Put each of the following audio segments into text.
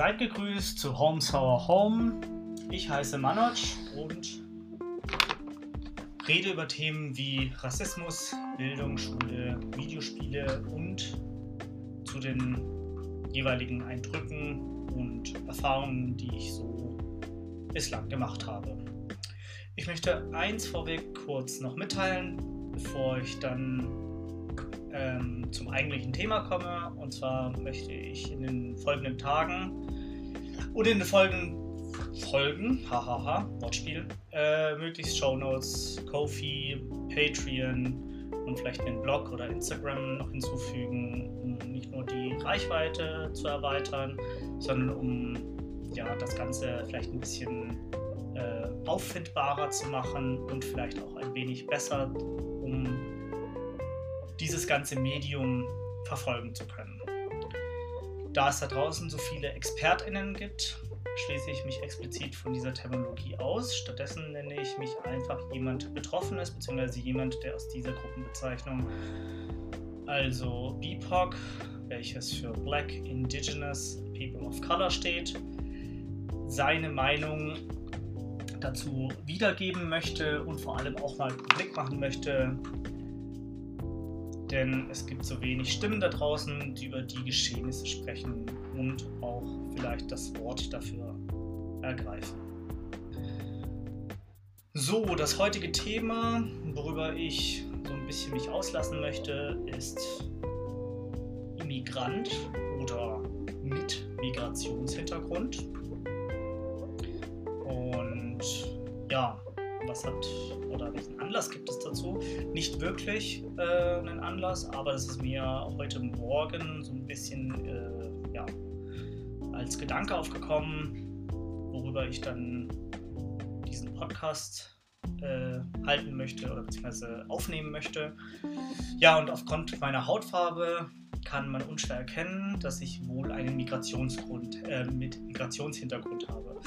Seid gegrüßt zu Home Sour Home. Ich heiße Manoj und rede über Themen wie Rassismus, Bildung, Schule, Videospiele und zu den jeweiligen Eindrücken und Erfahrungen, die ich so bislang gemacht habe. Ich möchte eins vorweg kurz noch mitteilen, bevor ich dann ähm, zum eigentlichen Thema komme. Und zwar möchte ich in den folgenden Tagen und in den folgenden Folgen, hahaha, Wortspiel, äh, möglichst Shownotes, Kofi, Patreon und vielleicht einen Blog oder Instagram noch hinzufügen, um nicht nur die Reichweite zu erweitern, sondern um ja, das Ganze vielleicht ein bisschen äh, auffindbarer zu machen und vielleicht auch ein wenig besser, um dieses ganze Medium verfolgen zu können. Da es da draußen so viele ExpertInnen gibt, schließe ich mich explizit von dieser Terminologie aus. Stattdessen nenne ich mich einfach jemand Betroffenes, beziehungsweise jemand, der aus dieser Gruppenbezeichnung, also BIPOC, welches für Black, Indigenous, People of Color steht, seine Meinung dazu wiedergeben möchte und vor allem auch mal publik machen möchte, denn es gibt so wenig Stimmen da draußen, die über die Geschehnisse sprechen und auch vielleicht das Wort dafür ergreifen. So, das heutige Thema, worüber ich so ein bisschen mich auslassen möchte, ist Immigrant oder mit Migrationshintergrund. Und ja, was hat oder welchen Anlass gibt es dazu? Nicht wirklich äh, einen Anlass, aber es ist mir heute Morgen so ein bisschen äh, ja, als Gedanke aufgekommen, worüber ich dann diesen Podcast äh, halten möchte oder beziehungsweise aufnehmen möchte. Ja, und aufgrund meiner Hautfarbe kann man unschwer erkennen, dass ich wohl einen Migrationsgrund äh, mit Migrationshintergrund habe.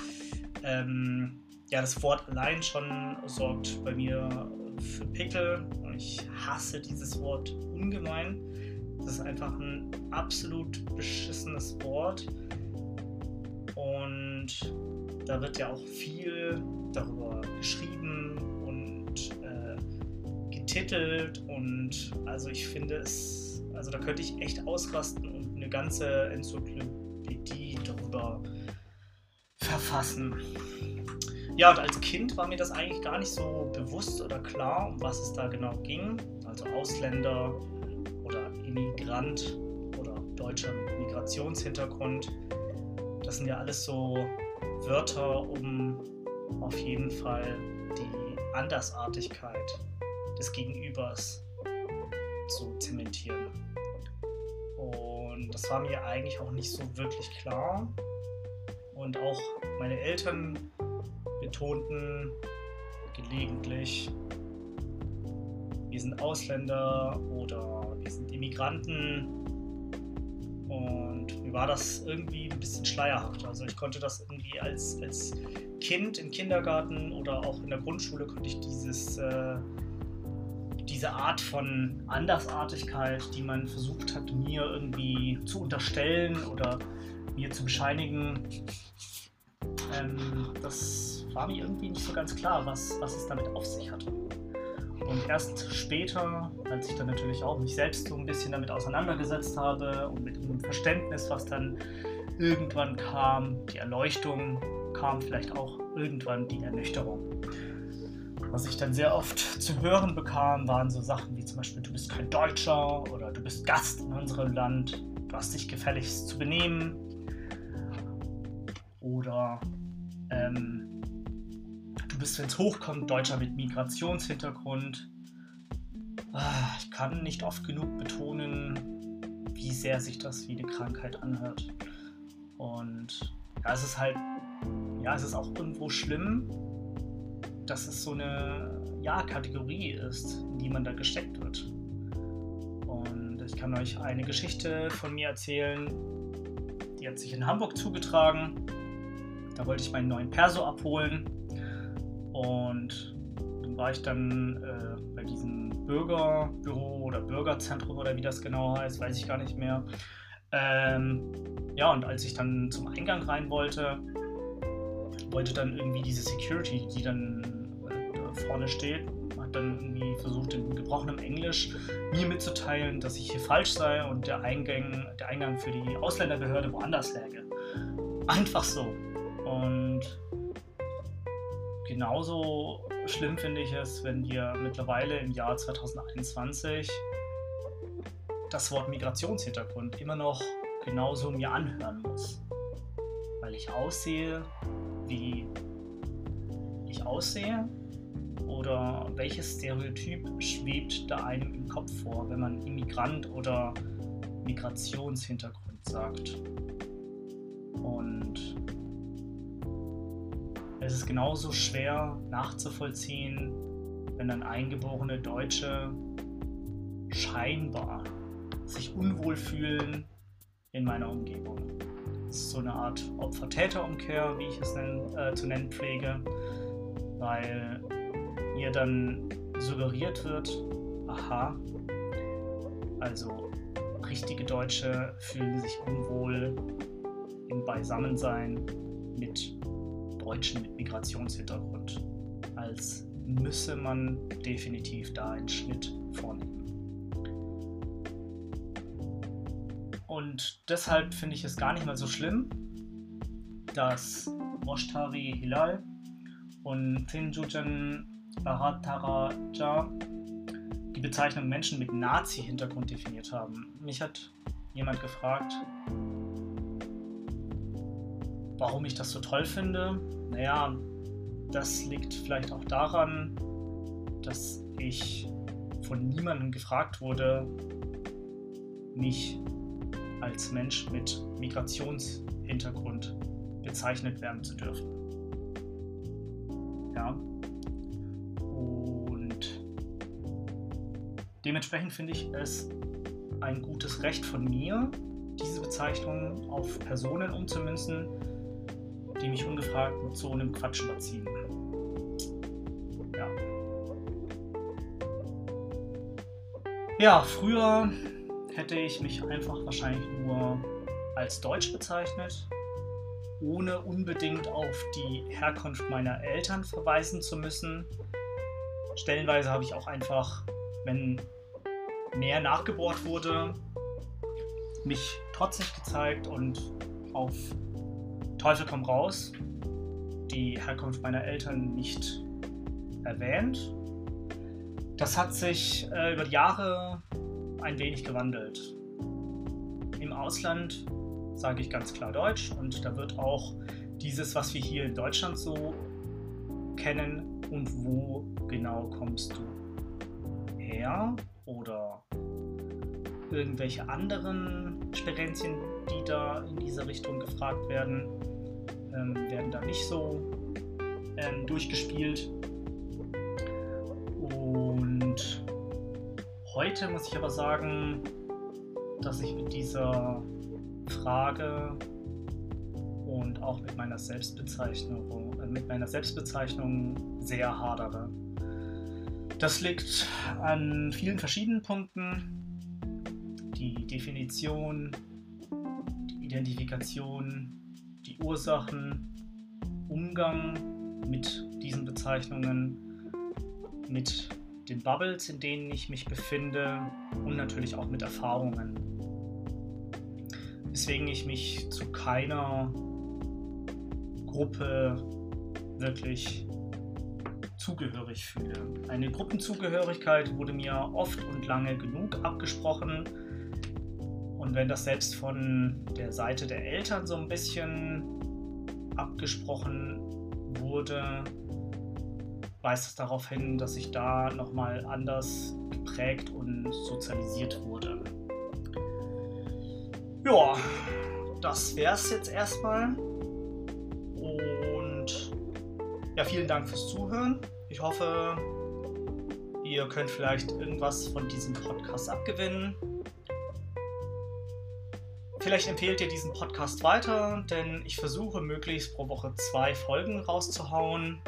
Ähm, ja, das Wort allein schon sorgt bei mir für Pickel und ich hasse dieses Wort ungemein. Das ist einfach ein absolut beschissenes Wort und da wird ja auch viel darüber geschrieben und äh, getitelt und also ich finde es, also da könnte ich echt ausrasten und eine ganze Enzyklopädie darüber verfassen. Ja, und als Kind war mir das eigentlich gar nicht so bewusst oder klar, um was es da genau ging. Also Ausländer oder Immigrant oder Deutscher Migrationshintergrund. Das sind ja alles so Wörter, um auf jeden Fall die Andersartigkeit des Gegenübers zu zementieren. Und das war mir eigentlich auch nicht so wirklich klar. Und auch meine Eltern betonten gelegentlich, wir sind Ausländer oder wir sind Immigranten. Und mir war das irgendwie ein bisschen schleierhaft. Also ich konnte das irgendwie als, als Kind im Kindergarten oder auch in der Grundschule konnte ich dieses, äh, diese Art von Andersartigkeit, die man versucht hat, mir irgendwie zu unterstellen oder mir zu bescheinigen, ähm, das war mir irgendwie nicht so ganz klar, was, was es damit auf sich hatte. Und erst später, als ich dann natürlich auch mich selbst so ein bisschen damit auseinandergesetzt habe und mit einem Verständnis, was dann irgendwann kam, die Erleuchtung, kam vielleicht auch irgendwann die Ernüchterung. Was ich dann sehr oft zu hören bekam, waren so Sachen wie zum Beispiel, du bist kein Deutscher oder du bist Gast in unserem Land, du hast dich gefälligst zu benehmen. Oder ähm, du bist, wenn es hochkommt, Deutscher mit Migrationshintergrund. Ah, ich kann nicht oft genug betonen, wie sehr sich das wie eine Krankheit anhört. Und ja, es ist halt, ja, es ist auch irgendwo schlimm, dass es so eine ja, Kategorie ist, in die man da gesteckt wird. Und ich kann euch eine Geschichte von mir erzählen, die hat sich in Hamburg zugetragen. Da wollte ich meinen neuen Perso abholen und dann war ich dann äh, bei diesem Bürgerbüro oder Bürgerzentrum oder wie das genau heißt, weiß ich gar nicht mehr. Ähm, ja, und als ich dann zum Eingang rein wollte, wollte dann irgendwie diese Security, die dann äh, vorne steht, hat dann irgendwie versucht, in gebrochenem Englisch mir mitzuteilen, dass ich hier falsch sei und der Eingang, der Eingang für die Ausländerbehörde woanders läge. Einfach so. Und genauso schlimm finde ich es, wenn wir mittlerweile im Jahr 2021 das Wort Migrationshintergrund immer noch genauso mir anhören muss. Weil ich aussehe, wie ich aussehe? Oder welches Stereotyp schwebt da einem im Kopf vor, wenn man Immigrant oder Migrationshintergrund sagt? Und es ist genauso schwer nachzuvollziehen, wenn dann eingeborene Deutsche scheinbar sich unwohl fühlen in meiner Umgebung. Das ist so eine Art Opfer-Täter-Umkehr, wie ich es nennen, äh, zu nennen pflege, weil mir dann suggeriert wird, aha, also richtige Deutsche fühlen sich unwohl im Beisammensein mit Deutschen mit Migrationshintergrund, als müsse man definitiv da einen Schnitt vornehmen. Und deshalb finde ich es gar nicht mal so schlimm, dass Moshtari Hilal und Finjujan Bharataraja die Bezeichnung Menschen mit Nazi-Hintergrund definiert haben. Mich hat jemand gefragt, warum ich das so toll finde. Naja, das liegt vielleicht auch daran, dass ich von niemandem gefragt wurde, mich als Mensch mit Migrationshintergrund bezeichnet werden zu dürfen. Ja. Und dementsprechend finde ich es ein gutes Recht von mir, diese Bezeichnung auf Personen umzumünzen, die mich ungefragt mit so einem Quatsch überziehen. Ja. Ja, früher hätte ich mich einfach wahrscheinlich nur als Deutsch bezeichnet, ohne unbedingt auf die Herkunft meiner Eltern verweisen zu müssen. Stellenweise habe ich auch einfach, wenn mehr nachgebohrt wurde, mich trotzig gezeigt und auf Teufel komm raus die Herkunft meiner Eltern nicht erwähnt. Das hat sich äh, über die Jahre ein wenig gewandelt. Im Ausland sage ich ganz klar Deutsch und da wird auch dieses, was wir hier in Deutschland so kennen und wo genau kommst du her oder irgendwelche anderen Sperenzien, die da in diese Richtung gefragt werden, ähm, werden da nicht so ähm, durchgespielt. Und heute muss ich aber sagen, dass ich mit dieser Frage und auch mit meiner Selbstbezeichnung, äh, mit meiner Selbstbezeichnung sehr hadere. Das liegt an vielen verschiedenen Punkten. Die Definition, die Identifikation, die Ursachen, Umgang mit diesen Bezeichnungen, mit den Bubbles, in denen ich mich befinde und natürlich auch mit Erfahrungen. Weswegen ich mich zu keiner Gruppe wirklich zugehörig fühle. Eine Gruppenzugehörigkeit wurde mir oft und lange genug abgesprochen. Und wenn das selbst von der Seite der Eltern so ein bisschen abgesprochen wurde, weist es darauf hin, dass ich da nochmal anders geprägt und sozialisiert wurde. Ja, das wäre es jetzt erstmal. Und ja, vielen Dank fürs Zuhören. Ich hoffe, ihr könnt vielleicht irgendwas von diesem Podcast abgewinnen. Vielleicht empfehlt ihr diesen Podcast weiter, denn ich versuche möglichst pro Woche zwei Folgen rauszuhauen.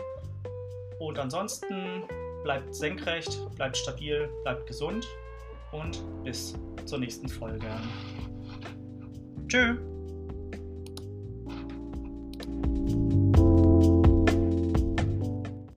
Und ansonsten bleibt senkrecht, bleibt stabil, bleibt gesund und bis zur nächsten Folge. Tschö.